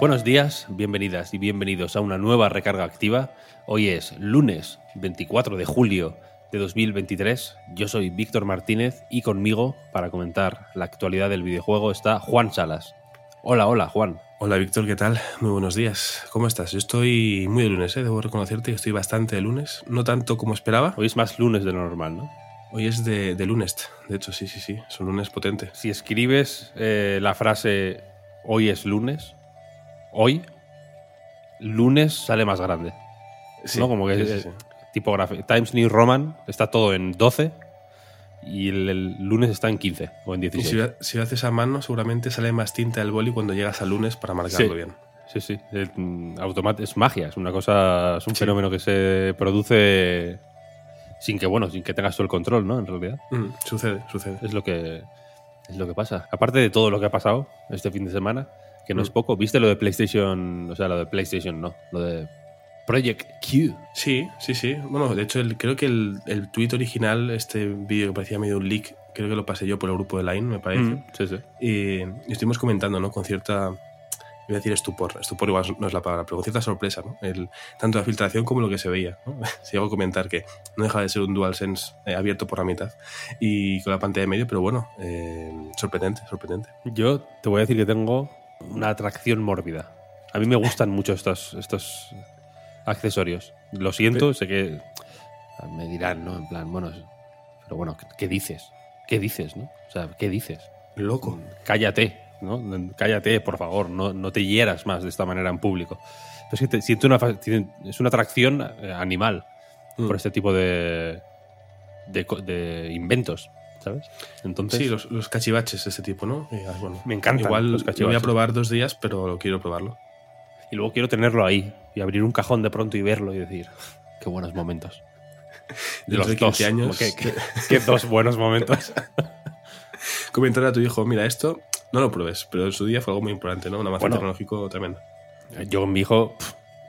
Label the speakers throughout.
Speaker 1: Buenos días, bienvenidas y bienvenidos a una nueva recarga activa. Hoy es lunes 24 de julio de 2023. Yo soy Víctor Martínez y conmigo para comentar la actualidad del videojuego está Juan Salas. Hola, hola, Juan.
Speaker 2: Hola Víctor, ¿qué tal? Muy buenos días. ¿Cómo estás? Yo estoy muy de lunes, ¿eh? debo reconocerte que estoy bastante de lunes. No tanto como esperaba.
Speaker 1: Hoy es más lunes de lo normal, ¿no?
Speaker 2: Hoy es de, de lunes, de hecho, sí, sí, sí. Es un lunes potente.
Speaker 1: Si escribes eh, la frase hoy es lunes, hoy, lunes sale más grande.
Speaker 2: Sí,
Speaker 1: ¿no? Como que
Speaker 2: sí,
Speaker 1: es-
Speaker 2: sí,
Speaker 1: tipografía. Times New Roman está todo en 12 y el, el lunes está en 15 o en
Speaker 2: Y
Speaker 1: 16.
Speaker 2: si, lo- si lo haces a mano, seguramente sale más tinta del boli cuando llegas al lunes para marcarlo bien.
Speaker 1: Sí, sí. El, mm, automat- es magia, es una cosa, es un fenómeno que se produce sin que, bueno, sin que tengas tú el control, ¿no? En realidad.
Speaker 2: Mm, sucede, sucede.
Speaker 1: Es lo que es lo que pasa. Aparte de todo lo que ha pasado este fin de semana, que no es poco, ¿viste lo de PlayStation? O sea, lo de PlayStation no, lo de Project Q.
Speaker 2: Sí, sí, sí. Bueno, de hecho, el- creo que el, el tweet original, este vídeo que parecía medio un leak, creo que lo pasé yo por el grupo de Line, me parece.
Speaker 1: Mm, sí, sí.
Speaker 2: Y, y estuvimos comentando, ¿no? Con cierta, voy a decir estupor, estupor igual no es la palabra, pero con cierta sorpresa, ¿no? El, tanto la filtración como lo que se veía, ¿no? Se llegó a comentar que no deja de ser un DualSense eh, abierto por la mitad y con la pantalla de medio, pero bueno, eh, sorprendente, sorprendente.
Speaker 1: Yo te voy a decir que tengo una atracción mórbida. A mí me gustan mucho estos, estos accesorios. Lo siento, sé que me dirán, ¿no? En plan, bueno, pero bueno, ¿qué- ¿qué dices? ¿Qué dices, no? O sea, ¿qué dices?
Speaker 2: Loco.
Speaker 1: Cállate, ¿no? Cállate, por favor, no, no te hieras más de esta manera en público. Pero es que te- siento una, es una atracción eh, animal
Speaker 2: Mm.
Speaker 1: por este tipo de, de inventos, ¿sabes? Entonces,
Speaker 2: Sí, los, los cachivaches de este tipo, ¿no? Ah, bueno,
Speaker 1: Me encantan
Speaker 2: Igual
Speaker 1: los
Speaker 2: lo voy a probar dos días, pero quiero probarlo.
Speaker 1: Y luego quiero tenerlo ahí y abrir un cajón de pronto y verlo y decir, qué buenos momentos. De los
Speaker 2: de 15
Speaker 1: dos,
Speaker 2: años.
Speaker 1: Qué, qué- qué dos buenos momentos.
Speaker 2: Comentar a tu hijo, mira, esto no lo pruebes, pero en su día fue algo muy importante, ¿no? Un avance
Speaker 1: Bueno.
Speaker 2: tecnológico tremendo.
Speaker 1: Yo con mi hijo,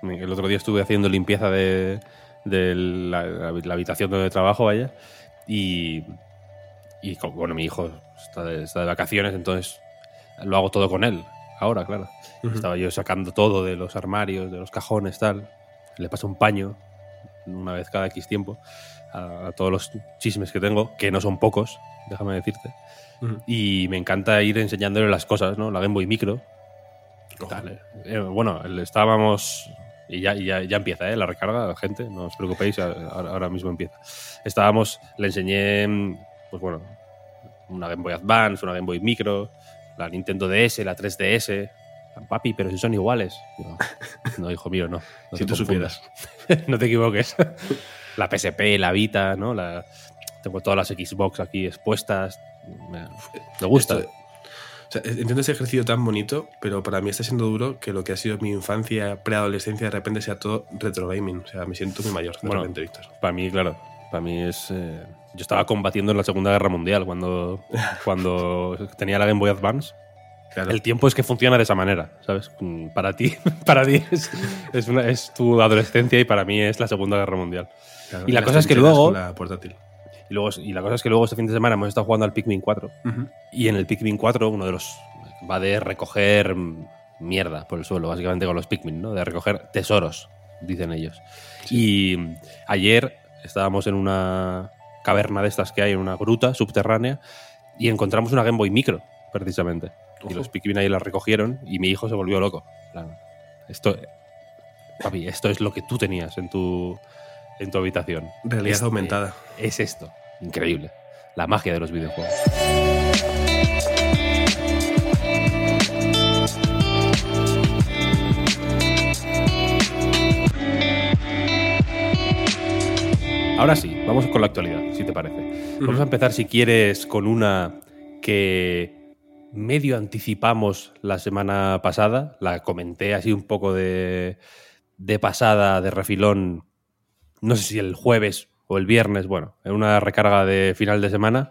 Speaker 1: el otro día estuve haciendo limpieza de, de la, la habitación donde trabajo, vaya, y, y bueno, mi hijo está de, está de vacaciones, entonces lo hago todo con él. Ahora, claro.
Speaker 2: Ujú.
Speaker 1: Estaba yo sacando todo de los armarios, de los cajones, tal. Le paso un paño una vez cada X tiempo a, a todos los chismes que tengo, que no son pocos, déjame decirte.
Speaker 2: Ujú.
Speaker 1: Y me encanta ir enseñándole las cosas, ¿no? La Game Boy Micro.
Speaker 2: Ojo.
Speaker 1: Tal, eh, bueno, estábamos. Y ya, ya, ya empieza, ¿eh? La recarga, gente, no os preocupéis, ahora, ahora mismo empieza. Estábamos, le enseñé, mm, pues bueno, una Game Boy Advance, una Game Boy Micro, la Nintendo DS, la 3DS. Papi, pero si son iguales. No, hijo mío, no. no
Speaker 2: Si
Speaker 1: te
Speaker 2: tú
Speaker 1: confundas. no te equivoques. la PSP, la Vita, ¿no? La, tengo todas las Xbox aquí expuestas. Me, me gusta.
Speaker 2: Esto- o sea, entiendo ese ejercicio tan bonito, pero para mí está siendo duro que lo que ha sido mi infancia, preadolescencia, de repente sea todo retro gaming. O sea, me siento muy mayor de
Speaker 1: Bueno,
Speaker 2: repente, Víctor.
Speaker 1: Para mí, claro. Para mí es. eh, yo estaba combatiendo en la Segunda Guerra Mundial cuando, cuando tenía la Game Boy Advance.
Speaker 2: Claro.
Speaker 1: El tiempo es que funciona de esa manera, ¿sabes? Para ti, para ti es, es, una- es tu adolescencia y para mí es la Segunda Guerra Mundial.
Speaker 2: Claro,
Speaker 1: y la cosa es que luego-
Speaker 2: La portátil.
Speaker 1: Y, luego, y la cosa es que luego este fin de semana hemos estado jugando al Pikmin 4.
Speaker 2: Ujú.
Speaker 1: Y en el Pikmin 4, uno de los. va de recoger mierda por el suelo, básicamente con los Pikmin, ¿no? De recoger tesoros, dicen ellos. Y mm, ayer estábamos en una caverna de estas que hay, en una gruta subterránea, y encontramos una Game Boy Micro, precisamente. Y los Pikmin ahí la recogieron y mi hijo se volvió loco. Esto. Papi, esto es lo que tú tenías en tu, en tu habitación.
Speaker 2: Realidad
Speaker 1: Este-
Speaker 2: aumentada.
Speaker 1: Es esto. Increíble. La magia de los videojuegos. Ahora sí, vamos con la actualidad, si te parece. Vamos a empezar, si quieres, con una que medio anticipamos la semana pasada. La comenté así un poco de, de pasada, de refilón, no sé si el jueves o el viernes, bueno, en una recarga de final de semana.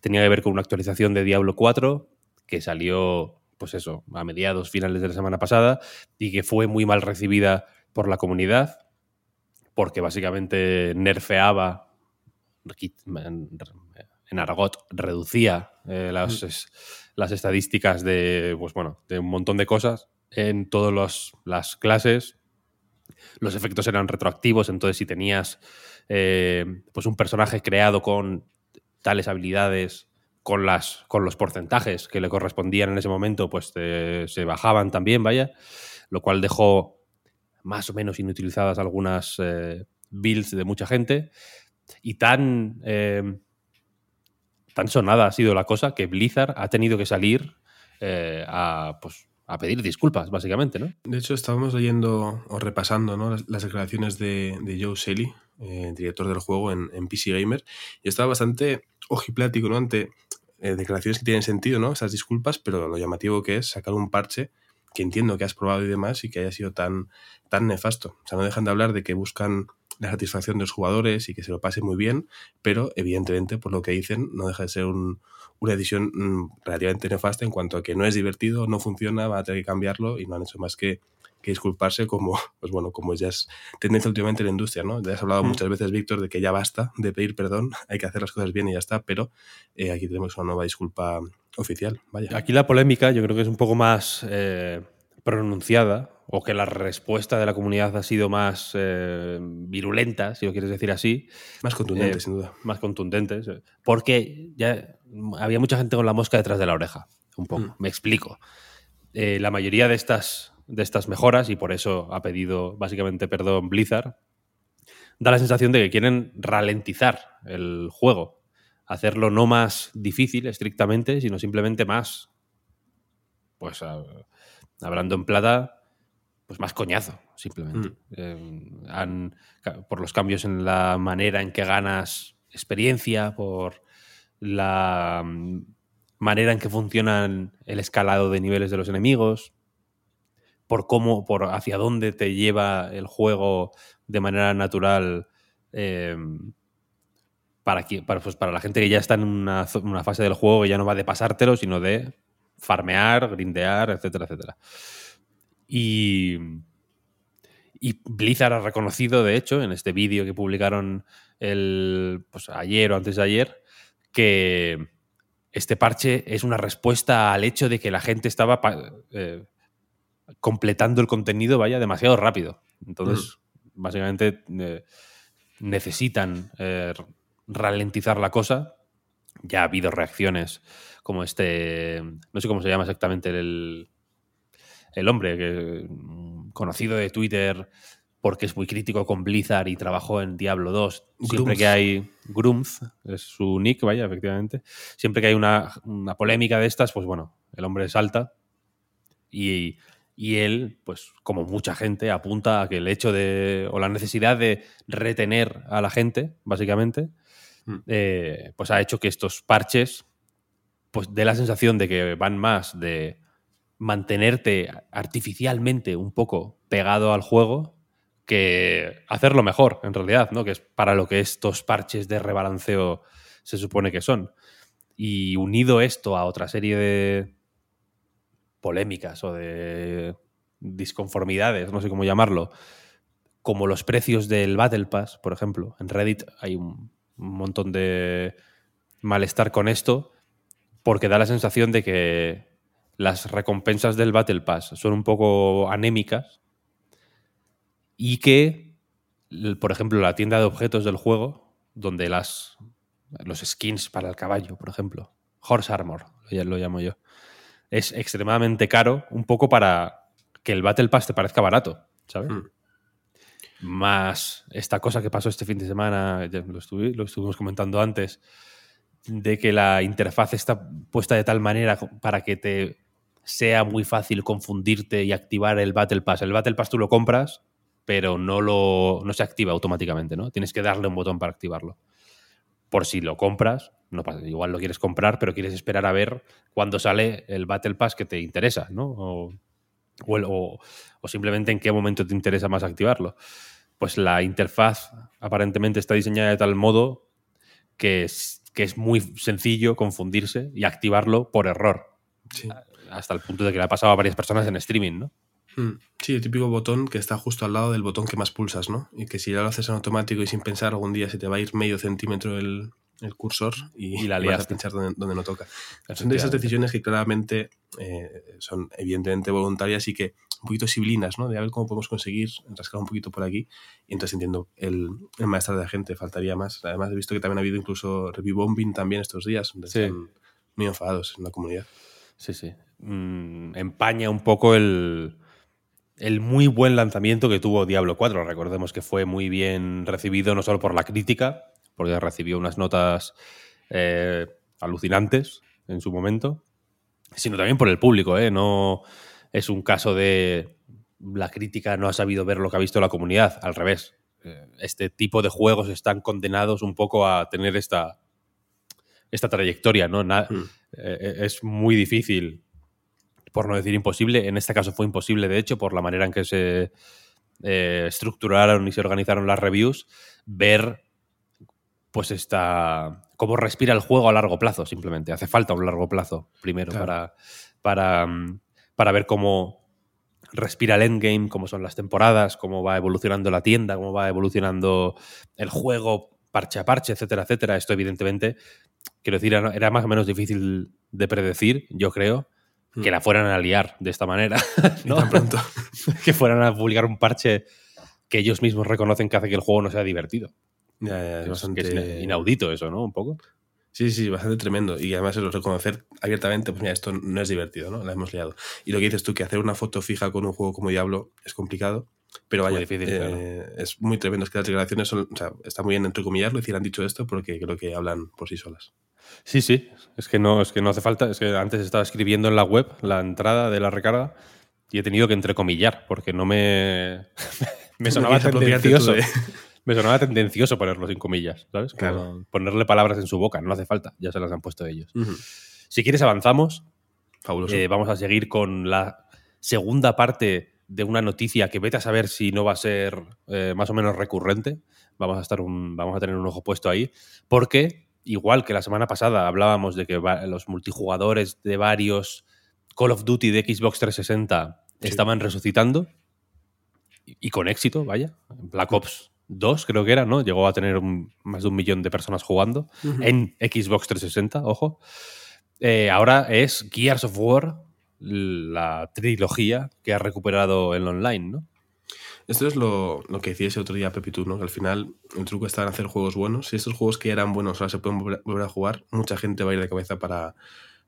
Speaker 1: Tenía que ver con una actualización de Diablo 4 que salió, pues eso, a mediados, finales de la semana pasada y que fue muy mal recibida por la comunidad porque básicamente nerfeaba en argot reducía eh, las, es- las estadísticas de, pues bueno, de un montón de cosas en todas las clases. Los efectos eran retroactivos, entonces si tenías eh, pues un personaje creado con tales habilidades, con, las, con los porcentajes que le correspondían en ese momento, pues se bajaban también, vaya, lo cual dejó más o menos inutilizadas algunas eh, builds de mucha gente. Y tan, eh, tan sonada ha sido la cosa que Blizzard ha tenido que salir eh, a, pues, a pedir disculpas, básicamente, ¿no?
Speaker 2: De hecho, estábamos leyendo o repasando ¿no? las, declaraciones de, Joe Shelley, eh, director del juego en, PC Gamer, y estaba bastante ojiplático ¿no? ante declaraciones que tienen sentido, ¿no? esas disculpas, pero lo llamativo que es sacar un parche que entiendo que has probado y demás y que haya sido tan, tan nefasto. O sea, no dejan de hablar de que buscan la satisfacción de los jugadores y que se lo pase muy bien, pero evidentemente, por lo que dicen, no deja de ser un- una decisión mm, relativamente nefasta en cuanto a que no es divertido, no funciona, va a tener que cambiarlo y no han hecho más que, que disculparse como, pues bueno, como ya es tendencia últimamente en la industria, ¿no? Ya has hablado
Speaker 1: Mm.
Speaker 2: muchas veces, Víctor, de que ya basta de pedir perdón, hay que hacer las cosas bien y ya está, pero eh, aquí tenemos una nueva disculpa oficial, vaya.
Speaker 1: Aquí la polémica yo creo que es un poco más eh, pronunciada o que la respuesta de la comunidad ha sido más eh, virulenta, si lo quieres decir así,
Speaker 2: Más contundente,
Speaker 1: Eh,
Speaker 2: sin duda.
Speaker 1: más contundentes, eh, porque ya había mucha gente con la mosca detrás de la oreja, un poco.
Speaker 2: Mm.
Speaker 1: Me explico. Eh, la mayoría de estas, de estas mejoras, y por eso ha pedido básicamente perdón Blizzard, da la sensación de que quieren ralentizar el juego, hacerlo no más difícil estrictamente, sino simplemente más, pues a- hablando en plata, pues más coñazo, simplemente.
Speaker 2: Mm.
Speaker 1: Eh, han- por los cambios en la manera en que ganas experiencia, por la mm, manera en que funcionan el escalado de niveles de los enemigos, por cómo, por hacia dónde te lleva el juego de manera natural eh, para, pues, para la gente que ya está en una, una fase del juego que ya no va de pasártelo, sino de farmear, grindear, etcétera, etcétera. Y, y Blizzard ha reconocido, de hecho, en este vídeo que publicaron el, pues, ayer o antes de ayer, que este parche es una respuesta al hecho de que la gente estaba eh, completando el contenido, vaya, demasiado rápido. Entonces, básicamente, eh, necesitan eh, ralentizar la cosa. Ya ha habido reacciones como este, no sé cómo se llama exactamente el, el hombre, que, mm, conocido de Twitter porque es muy crítico con Blizzard y trabajó en Diablo 2. Siempre
Speaker 2: Grumz.
Speaker 1: que hay Grumz, es su nick, vaya, efectivamente. Siempre que hay una, una polémica de estas, pues bueno, el hombre salta y, y él, pues como mucha gente, apunta a que el hecho de, o la necesidad de retener a la gente, básicamente,
Speaker 2: Mm.
Speaker 1: eh, pues ha hecho que estos parches, pues dé la sensación de que van más de mantenerte artificialmente un poco pegado al juego que hacerlo mejor, en realidad, ¿no? Que es para lo que estos parches de rebalanceo se supone que son. Y unido esto a otra serie de polémicas o de disconformidades, no sé cómo llamarlo, como los precios del Battle Pass, por ejemplo. En Reddit hay un, montón de malestar con esto porque da la sensación de que las recompensas del Battle Pass son un poco anémicas y que, por ejemplo, la tienda de objetos del juego, donde las los skins para el caballo, por ejemplo, Horse Armor, lo llamo yo, es extremadamente caro, un poco para que el Battle Pass te parezca barato, ¿sabes?
Speaker 2: Mm.
Speaker 1: Más esta cosa que pasó este fin de semana, lo, estuvi- lo estuvimos comentando antes, de que la interfaz está puesta de tal manera para que te sea muy fácil confundirte y activar el Battle Pass. El Battle Pass tú lo compras, pero no, lo, no se activa automáticamente, ¿no? Tienes que darle un botón para activarlo. por si lo compras, no pasa, igual lo quieres comprar, pero quieres esperar a ver cuándo sale el Battle Pass que te interesa, ¿no? O, o- o simplemente en qué momento te interesa más activarlo. Pues la interfaz aparentemente está diseñada de tal modo que es, que es muy sencillo confundirse y activarlo por error.
Speaker 2: Sí.
Speaker 1: Hasta el punto de que le ha pasado a varias personas en streaming, ¿no?
Speaker 2: Mm, Sí, el típico botón que está justo al lado del botón que más pulsas, ¿no? Y que si ya lo haces en automático y sin pensar, algún día se te va a ir medio centímetro el, el cursor y,
Speaker 1: Y la
Speaker 2: vas a pinchar donde, donde no toca. Son de esas decisiones que claramente eh, son evidentemente voluntarias y que un poquito sibilinas, ¿no? De a ver cómo podemos conseguir rascar un poquito por aquí. Y entonces entiendo el, el maestro de la gente, faltaría más. Además he visto que también ha habido incluso review bombing también estos días,
Speaker 1: Sí.
Speaker 2: están muy enfadados en la comunidad.
Speaker 1: Sí, sí. Mm, empaña un poco el, el muy buen lanzamiento que tuvo Diablo 4. Recordemos que fue muy bien recibido no solo por la crítica, porque recibió unas notas eh, alucinantes en su momento, sino también por el público. ¿eh? No es un caso de la crítica no ha sabido ver lo que ha visto la comunidad. Al revés. Eh, Este tipo de juegos están condenados un poco a tener esta, esta trayectoria, ¿no? Na-
Speaker 2: Mm.
Speaker 1: eh, es muy difícil, por no decir imposible. En este caso fue imposible, de hecho, por la manera en que se eh, estructuraron y se organizaron las reviews, ver pues esta cómo respira el juego a largo plazo, simplemente. Hace falta un largo plazo primero
Speaker 2: Claro.
Speaker 1: para, para, mm, para ver cómo respira el endgame, cómo son las temporadas, cómo va evolucionando la tienda, cómo va evolucionando el juego parche a parche, etcétera, etcétera. Esto, evidentemente, quiero decir, era más o menos difícil de predecir, yo creo, que la fueran a liar de esta manera. ¿no?
Speaker 2: tan pronto.
Speaker 1: que fueran a publicar un parche que ellos mismos reconocen que hace que el juego no sea divertido.
Speaker 2: Ya, ya, es
Speaker 1: Es,
Speaker 2: bastante
Speaker 1: que es inaudito eso, ¿no? Un poco.
Speaker 2: Sí, sí, bastante tremendo. Y además el reconocer abiertamente, pues mira, esto no es divertido, ¿no? La hemos liado. Y lo que dices tú, que hacer una foto fija con un juego como Diablo es complicado. Pero vaya,
Speaker 1: Muy difícil,
Speaker 2: eh,
Speaker 1: claro.
Speaker 2: es muy tremendo. Es que las declaraciones son, o sea, está muy bien entrecomillarlo, decir, han dicho esto porque creo que hablan por sí solas.
Speaker 1: Sí, sí. Es que no, es que no hace falta. Es que antes estaba escribiendo en la web la entrada de la recarga y he tenido que entrecomillar porque no me. me sonaba
Speaker 2: apropiarte
Speaker 1: tendencioso. Me sonaba tendencioso ponerlo sin comillas, ¿sabes? Como
Speaker 2: Claro.
Speaker 1: Ponerle palabras en su boca, no hace falta, ya se las han puesto ellos. Si quieres, avanzamos.
Speaker 2: Fabuloso.
Speaker 1: Eh, vamos a seguir con la segunda parte de una noticia que vete a saber si no va a ser eh, más o menos recurrente. Vamos a, estar un, vamos a tener un ojo puesto ahí. Porque, igual que la semana pasada hablábamos de que los multijugadores de varios Call of Duty de Xbox 360
Speaker 2: Sí.
Speaker 1: estaban resucitando. Y con éxito, vaya. Black Ops 2 creo que era, ¿no? Llegó a tener un- más de un millón de personas jugando en Xbox 360, ojo. Eh, ahora es Gears of War, la trilogía que ha recuperado el online, ¿no?
Speaker 2: Esto es lo, lo que decía ese otro día Pepi tú, ¿no? Que al final el truco está en hacer juegos buenos. Si estos juegos que eran buenos ahora se pueden volver volver a jugar, mucha gente va a ir de cabeza para,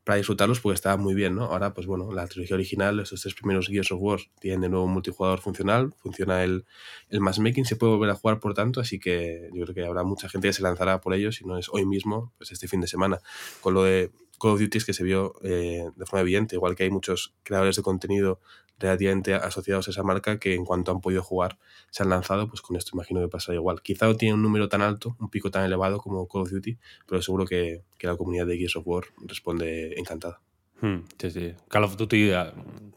Speaker 2: para disfrutarlos porque estaban muy bien, ¿no? Ahora, pues bueno, la trilogía original, estos tres primeros Gears of War, tienen de nuevo un multijugador funcional, funciona el, el matchmaking, se puede volver a jugar por tanto, así que yo creo que habrá mucha gente que se lanzará por ellos, si no es hoy mismo, pues este fin de semana. Con lo de Call of Duty que se vio eh, de forma evidente, igual que hay muchos creadores de contenido relativamente asociados a esa marca que en cuanto han podido jugar se han lanzado, pues con esto imagino que pasará igual. Quizá no tiene un número tan alto, un pico tan elevado como Call of Duty, pero seguro que, que la comunidad de Gears of War responde encantada.
Speaker 1: Hmm, sí, sí. Call of Duty, eh,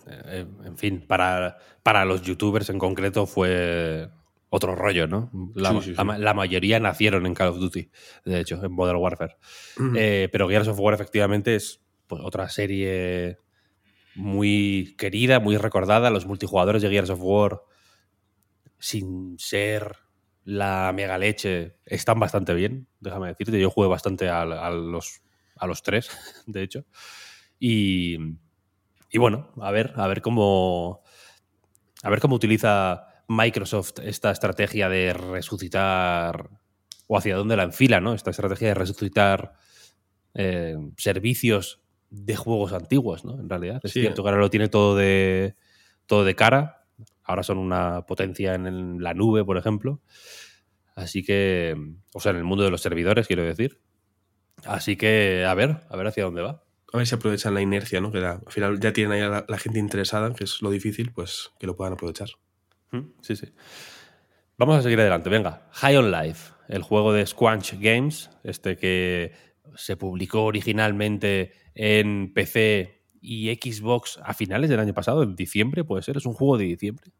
Speaker 1: eh, en fin, para, para los youtubers en concreto fue otro rollo, ¿no? La,
Speaker 2: Sí, sí, sí.
Speaker 1: la ma- la mayoría nacieron en Call of Duty, de hecho, en Modern Warfare. Eh, pero Gears of War efectivamente es pues, otra serie muy querida, muy recordada. Los multijugadores de Gears of War, sin ser la mega leche, están bastante bien, déjame decirte. Yo jugué bastante a, los, a los tres, de hecho. Y, y bueno, a ver, a ver cómo. A ver cómo utiliza Microsoft esta estrategia de resucitar. O hacia dónde la enfila, ¿no? Esta estrategia de resucitar eh, servicios de juegos antiguos, ¿no? En realidad. Es
Speaker 2: Sí.
Speaker 1: cierto que ahora lo tiene todo de. todo de cara. Ahora son una potencia en la nube, por ejemplo. Así que. O sea, en el mundo de los servidores, quiero decir. Así que, a ver, a ver hacia dónde va.
Speaker 2: A ver si aprovechan la inercia, ¿no? Que la- al final ya tienen ahí a la, la gente interesada, que es lo difícil, pues que lo puedan aprovechar.
Speaker 1: Mm, Sí, sí. Vamos a seguir adelante. Venga, High on Life. el juego de Squanch Games, este que se publicó originalmente en PC y Xbox a finales del año pasado, en diciembre, puede ser. Es un juego de diciembre.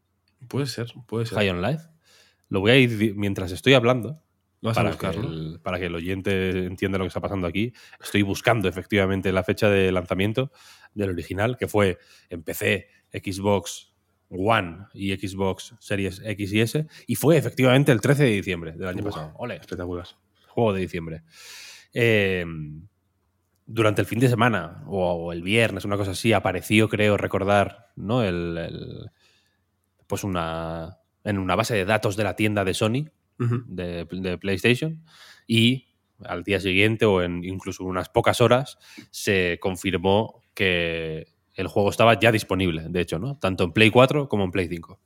Speaker 2: Puede ser, puede ser.
Speaker 1: High on Life. Lo voy a ir mientras estoy hablando.
Speaker 2: Vas a
Speaker 1: para, que el, para que el oyente entienda lo que está pasando aquí. Estoy buscando efectivamente la fecha de lanzamiento del original, que fue en PC, Xbox One y Xbox Series X y S, y fue efectivamente el 13 de diciembre del año pasado. Ole,
Speaker 2: Espectacular.
Speaker 1: juego de diciembre. Eh, durante el fin de semana o, o el viernes, una cosa así, apareció, creo recordar, ¿no? El, el- pues una en una base de datos de la tienda de Sony de PlayStation y al día siguiente o en incluso unas pocas horas se confirmó que el juego estaba ya disponible, de hecho, ¿no? Tanto en Play 4 como en Play 5.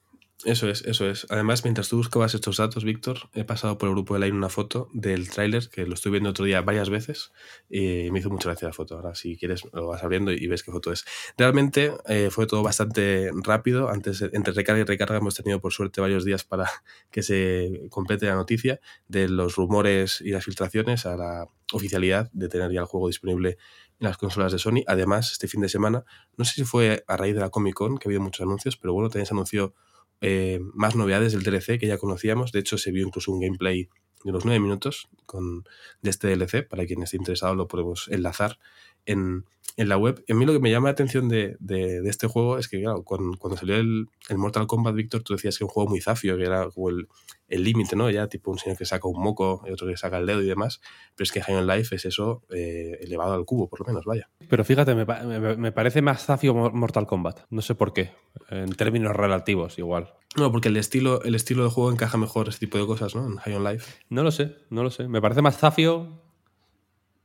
Speaker 2: Eso es, eso es. Además, mientras tú buscabas estos datos, Víctor, he pasado por el grupo de Line una foto del tráiler, que lo estoy viendo otro día varias veces, y me hizo mucha gracia la foto. Ahora, si quieres, lo vas abriendo y ves qué foto es. Realmente eh, fue todo bastante rápido. Antes, entre recarga y recarga, hemos tenido por suerte varios días para que se complete la noticia de los rumores y las filtraciones a la oficialidad de tener ya el juego disponible en las consolas de Sony. Además, este fin de semana, no sé si fue a raíz de la Comic Con, que ha habido muchos anuncios, pero bueno, también se anunció eh, más novedades del DLC que ya conocíamos. De hecho, se vio incluso un gameplay de unos 9 minutos con, de este DLC. Para quien esté interesado, lo podemos enlazar en, en la web. Y a mí lo que me llama la atención de, de- de este juego es que, claro, cuando, cuando salió el, el Mortal Kombat, Víctor, tú decías que era un juego muy zafio, que era como el límite, ¿no? Ya tipo un señor que saca un moco y otro que saca el dedo y demás. Pero es que High on Life es eso eh, elevado al cubo, por lo menos, vaya.
Speaker 1: Pero fíjate, me, me- me parece más zafio Mor- Mortal Kombat. No sé por qué. En términos relativos, igual.
Speaker 2: No, porque el estilo, el estilo de juego encaja mejor ese tipo de cosas, ¿no? En High on Life.
Speaker 1: No lo sé, no lo sé. Me parece más zafio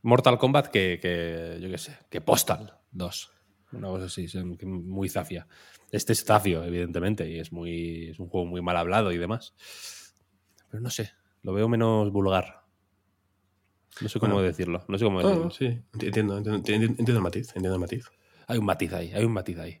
Speaker 1: Mortal Kombat que, que, yo qué sé, que Postal 2. Una cosa así, muy zafia. Este es zafio, evidentemente, y es, muy, es un juego muy mal hablado y demás. Pero no sé, lo veo menos vulgar. No sé cómo
Speaker 2: Bueno.
Speaker 1: decirlo. No sé cómo
Speaker 2: Ah,
Speaker 1: decirlo.
Speaker 2: sí, entiendo, entiendo, entiendo, entiendo el matiz, entiendo el matiz.
Speaker 1: Hay un matiz ahí, hay un matiz ahí.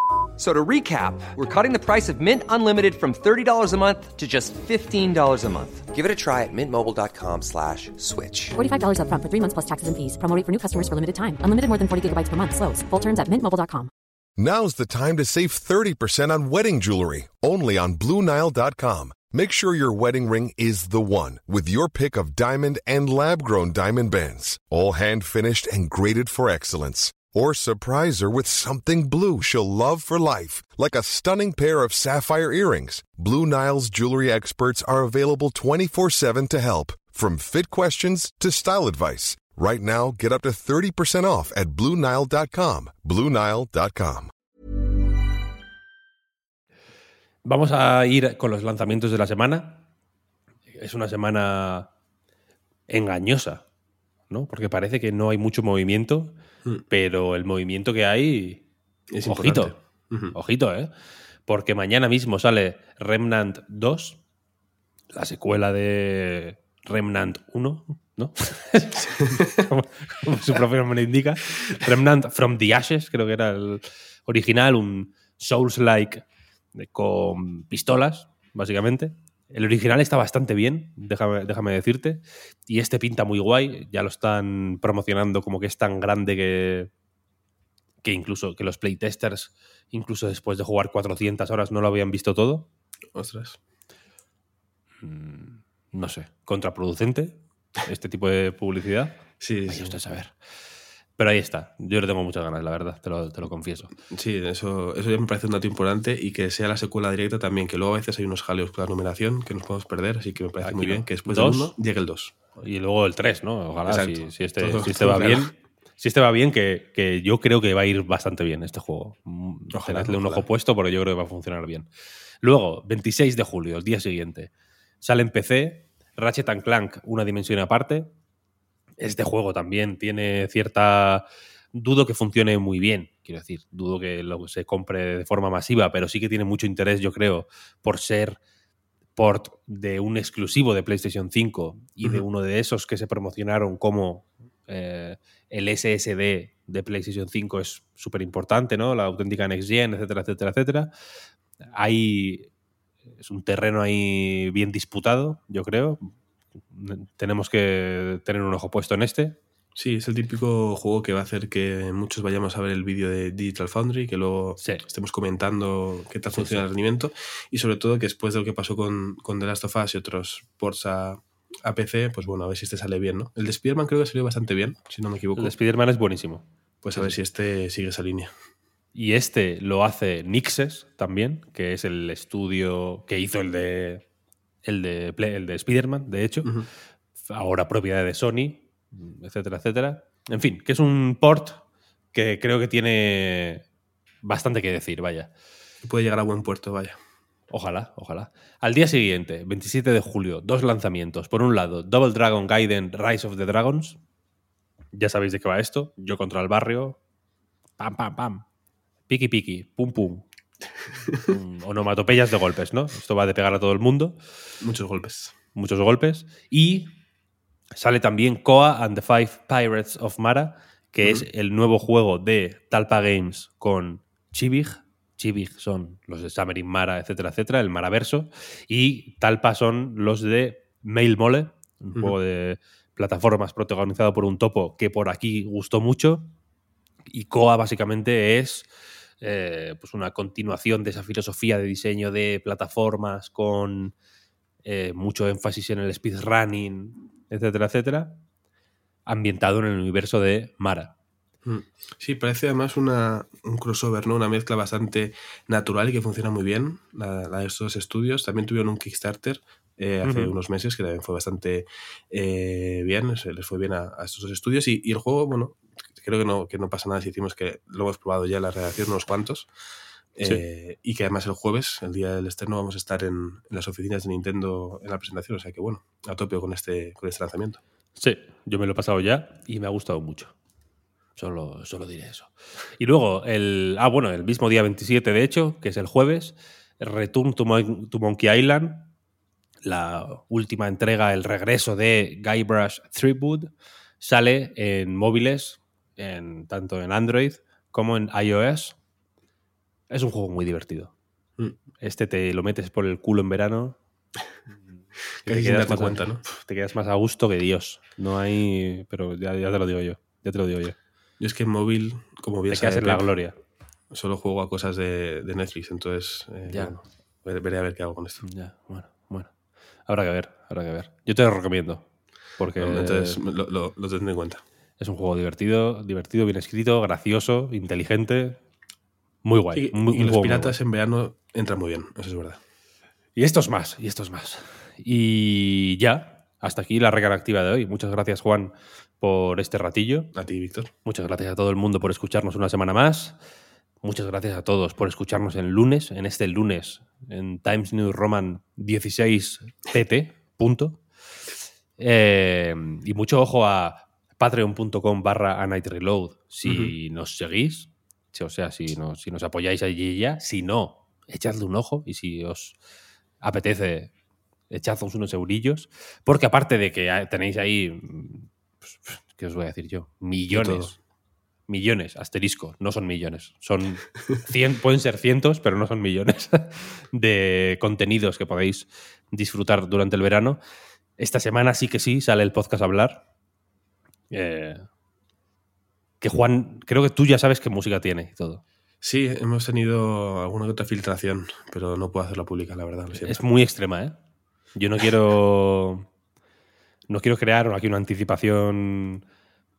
Speaker 3: F- So to recap, we're cutting the price of Mint Unlimited from $30 a month to just $15 a month.
Speaker 4: Give it a try at mintmobile.com slash switch.
Speaker 5: $45 upfront for three months plus taxes and fees. Promo rate for new customers for limited time. Unlimited more than 40 gigabytes per month. Slows. Full terms at mintmobile.com.
Speaker 6: Now's the time to save 30% on wedding jewelry, only on BlueNile.com. Make sure your wedding ring is the one with your pick of diamond and lab grown diamond bands, all hand finished and graded for excellence. Or surprise her with something blue she'll love for life, like a stunning pair of sapphire earrings. Blue Nile's jewelry experts are available 24 7 to help, from fit questions to style advice. Right now, get up to 30% off at BlueNile.com. BlueNile.com.
Speaker 1: Vamos a ir con los lanzamientos de la semana. Es una semana engañosa, ¿no? Porque parece que no hay mucho movimiento, pero el movimiento que hay.
Speaker 2: Es
Speaker 1: ojito.
Speaker 2: importante.
Speaker 1: Ojito, ¿eh? Porque mañana mismo sale Remnant 2, la secuela de Remnant 1, ¿no? como, como su propio nombre indica. Remnant from the Ashes, creo que era el original, un Souls-like de- con pistolas, básicamente. El original está bastante bien, déjame, déjame decirte. Y este pinta muy guay. Ya lo están promocionando como que es tan grande que, que incluso que los playtesters, incluso después de jugar 400 horas, no lo habían visto todo.
Speaker 2: Ostras.
Speaker 1: No sé, contraproducente este tipo de publicidad.
Speaker 2: Sí, sí.
Speaker 1: usted a saber. Pero ahí está. Yo le tengo muchas ganas, la verdad, te lo, te lo confieso.
Speaker 2: Sí, eso, eso ya me parece un dato importante y que sea la secuela directa también, que luego a veces hay unos jaleos con la numeración que nos podemos perder, así que me parece
Speaker 1: Aquí
Speaker 2: muy
Speaker 1: no.
Speaker 2: bien que después del 1 llegue el 2.
Speaker 1: Y luego el 3, ¿no? Ojalá, si, este, si este va
Speaker 2: claro.
Speaker 1: bien. Si este va bien, que, que yo creo que va a ir bastante bien este juego. Mm,
Speaker 2: Ojalá,
Speaker 1: Tenedle un
Speaker 2: ojalá.
Speaker 1: ojo puesto porque yo creo que va a funcionar bien. Luego, 26 de julio, el día siguiente, sale en PC Ratchet and Clank, una dimensión aparte. Este juego también tiene cierta... Dudo que funcione muy bien, quiero decir. Dudo que lo se compre de forma masiva, pero sí que tiene mucho interés, yo creo, por ser port de un exclusivo de PlayStation 5 y de uno de esos que se promocionaron como eh, el SSD de PlayStation 5 es súper importante, ¿no? La auténtica Next Gen, etcétera, etcétera, etcétera. Hay, es un terreno ahí bien disputado, yo creo. Tenemos que tener un ojo puesto en este.
Speaker 2: Sí, es el típico juego que va a hacer que muchos vayamos a ver el vídeo de Digital Foundry, que luego
Speaker 1: Sí.
Speaker 2: estemos comentando qué tal
Speaker 1: Sí,
Speaker 2: funciona
Speaker 1: sí.
Speaker 2: el rendimiento. Y sobre todo que después de lo que pasó con, con The Last of Us y otros ports a, a PC, pues bueno, a ver si este sale bien, ¿no? El de Spider-Man creo que salió bastante bien, si no me equivoco.
Speaker 1: El de Spider-Man es buenísimo.
Speaker 2: Pues a ver si este sigue esa línea.
Speaker 1: Y este lo hace Nixes también, que es el estudio que hizo el de el de, Play- el de Spider-Man, de hecho, ahora propiedad de Sony, etcétera, etcétera. En fin, que es un port que creo que tiene bastante que decir, vaya.
Speaker 2: Puede llegar a buen puerto, vaya.
Speaker 1: Ojalá, ojalá. Al día siguiente, 27 de julio, dos lanzamientos. Por un lado, Double Dragon Gaiden Rise of the Dragons. Ya sabéis de qué va esto. Yo contra el barrio. Pam, pam, pam. Piki, piki. Pum, pum. Mm, Onomatopeyas de golpes, ¿no? Esto va de pegar a todo el mundo.
Speaker 2: Muchos golpes.
Speaker 1: Muchos golpes. Y sale también Koa and the Five Pirates of Mara, que es el nuevo juego de Talpa Games con Chibig. Chibig son los de Summer Mara, etcétera, etcétera, el Maraverso. Y Talpa son los de Mail Mole, un juego de plataformas protagonizado por un topo que por aquí gustó mucho. Y Koa básicamente es eh, pues una continuación de esa filosofía de diseño de plataformas con eh, mucho énfasis en el speedrunning, etcétera, etcétera, ambientado en el universo de Mara.
Speaker 2: Mm. Sí, parece además una, un crossover, ¿no? Una mezcla bastante natural y que funciona muy bien, la, la de estos estudios. También tuvieron un Kickstarter eh, hace unos meses que también fue bastante eh, bien, se les fue bien a, a estos dos estudios. Y, y el juego, bueno, creo que no, que no pasa nada si decimos que lo hemos probado ya en la redacción unos cuantos.
Speaker 1: Sí.
Speaker 2: Eh, y que además el jueves, el día del estreno, vamos a estar en, en las oficinas de Nintendo en la presentación. O sea que bueno, a tope con este, con este lanzamiento.
Speaker 1: Sí, yo me lo he pasado ya y me ha gustado mucho. Solo, solo diré eso. Y luego, el. Ah, bueno, el mismo día 27, de hecho, que es el jueves, Return to, Mon- to Monkey Island, la última entrega, el regreso de Guybrush Threepwood, sale en móviles, en, tanto en Android como en iOS. Es un juego muy divertido.
Speaker 2: Mm.
Speaker 1: Este te lo metes por el culo en verano.
Speaker 2: Casi sin darte
Speaker 1: más
Speaker 2: cuenta, ¿no?
Speaker 1: te quedas más a gusto que Dios. No hay. Pero ya, ya te lo digo yo. Ya te lo digo yo.
Speaker 2: Yo es que en móvil, como bien
Speaker 1: Te quedas
Speaker 2: sabe
Speaker 1: en la gloria.
Speaker 2: solo juego a cosas de, de Netflix, entonces eh,
Speaker 1: Ya.
Speaker 2: bueno, veré, veré a ver qué hago con esto.
Speaker 1: Ya, bueno, bueno. Habrá que ver, habrá que ver. Yo te lo recomiendo. Porque
Speaker 2: Entonces lo, lo- lo tendré en cuenta.
Speaker 1: Es un juego divertido, divertido, bien escrito, gracioso, inteligente. Muy guay.
Speaker 2: Y,
Speaker 1: muy-
Speaker 2: y
Speaker 1: un
Speaker 2: los piratas en verano entran muy bien, eso es verdad.
Speaker 1: Y estos más, y estos más. Y ya, hasta aquí la recarga activa de hoy. Muchas gracias, Juan, por este ratillo.
Speaker 2: A ti, Víctor.
Speaker 1: Muchas gracias a todo el mundo por escucharnos una semana más. Muchas gracias a todos por escucharnos en lunes, en este lunes, en Times New Roman 16 TT. Punto. Eh, y mucho ojo a patreon.com barra a night reload si nos seguís. O sea, si nos, si nos apoyáis allí ya. Si no, echadle un ojo. Y si os apetece, echadnos unos eurillos. Porque aparte de que tenéis ahí, mm, pues, ¿qué os voy a decir yo? Millones. Millones, asterisco, no son millones. Son cien, pueden ser cientos, pero no son millones de contenidos que podéis disfrutar durante el verano. Esta semana sí que sí sale el podcast a hablar. Eh, que Juan, creo que tú ya sabes qué música tiene y todo.
Speaker 2: Sí, hemos tenido alguna que otra filtración, pero no puedo hacerla pública, la verdad.
Speaker 1: Es muy extrema, ¿eh? Yo no quiero. No quiero crear aquí una anticipación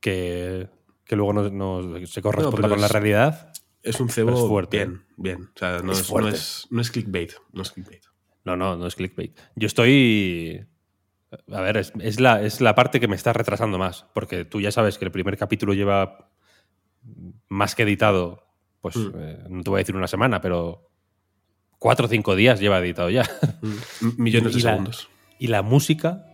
Speaker 1: que, que luego no, no se corresponda con la realidad.
Speaker 2: Es un cebo
Speaker 1: es fuerte.
Speaker 2: bien, bien. O sea, no
Speaker 1: Es
Speaker 2: es, no es clickbait. No es clickbait.
Speaker 1: No, no, no es clickbait. Yo estoy. A ver, es, es la, es la parte que me está retrasando más. Porque tú ya sabes que el primer capítulo lleva más que editado. Pues
Speaker 2: Mm.
Speaker 1: eh, no te voy a decir una semana, pero cuatro o cinco días lleva editado ya.
Speaker 2: Mm. Millones de
Speaker 1: Y la-
Speaker 2: segundos.
Speaker 1: Y la música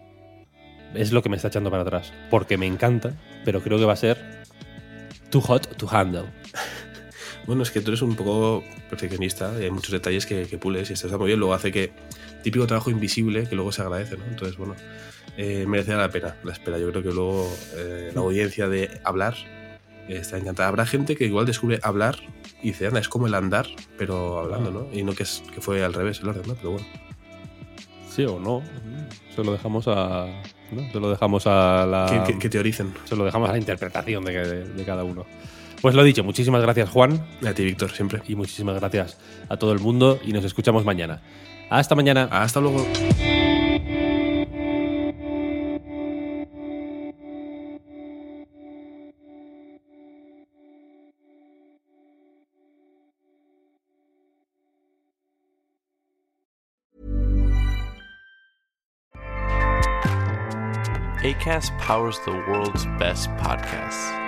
Speaker 1: es lo que me está echando para atrás. Porque me encanta, pero creo que va a ser too hot to handle.
Speaker 2: Bueno, es que tú eres un poco perfeccionista y hay muchos detalles que, que pules y esto está muy bien. Luego hace que típico trabajo invisible que luego se agradece, ¿no? Entonces, bueno, eh, merece la pena la espera. Yo creo que luego eh, la audiencia de hablar eh, está encantada. Habrá gente que igual descubre hablar y dice, anda, es como el andar, pero hablando, ¿no? Y no que, es, que fue al revés el orden, ¿no? Pero bueno.
Speaker 1: Sí o no. Se lo dejamos a. ¿no? Se lo dejamos a la.
Speaker 2: Que, que- que teoricen.
Speaker 1: Se lo dejamos a la interpretación de, de- de cada uno. Pues lo dicho, muchísimas gracias, Juan.
Speaker 2: A ti, Víctor, siempre.
Speaker 1: Y muchísimas gracias a todo el mundo. Y nos escuchamos mañana. Hasta mañana.
Speaker 2: Hasta luego.
Speaker 7: ACAST powers the world's best podcasts.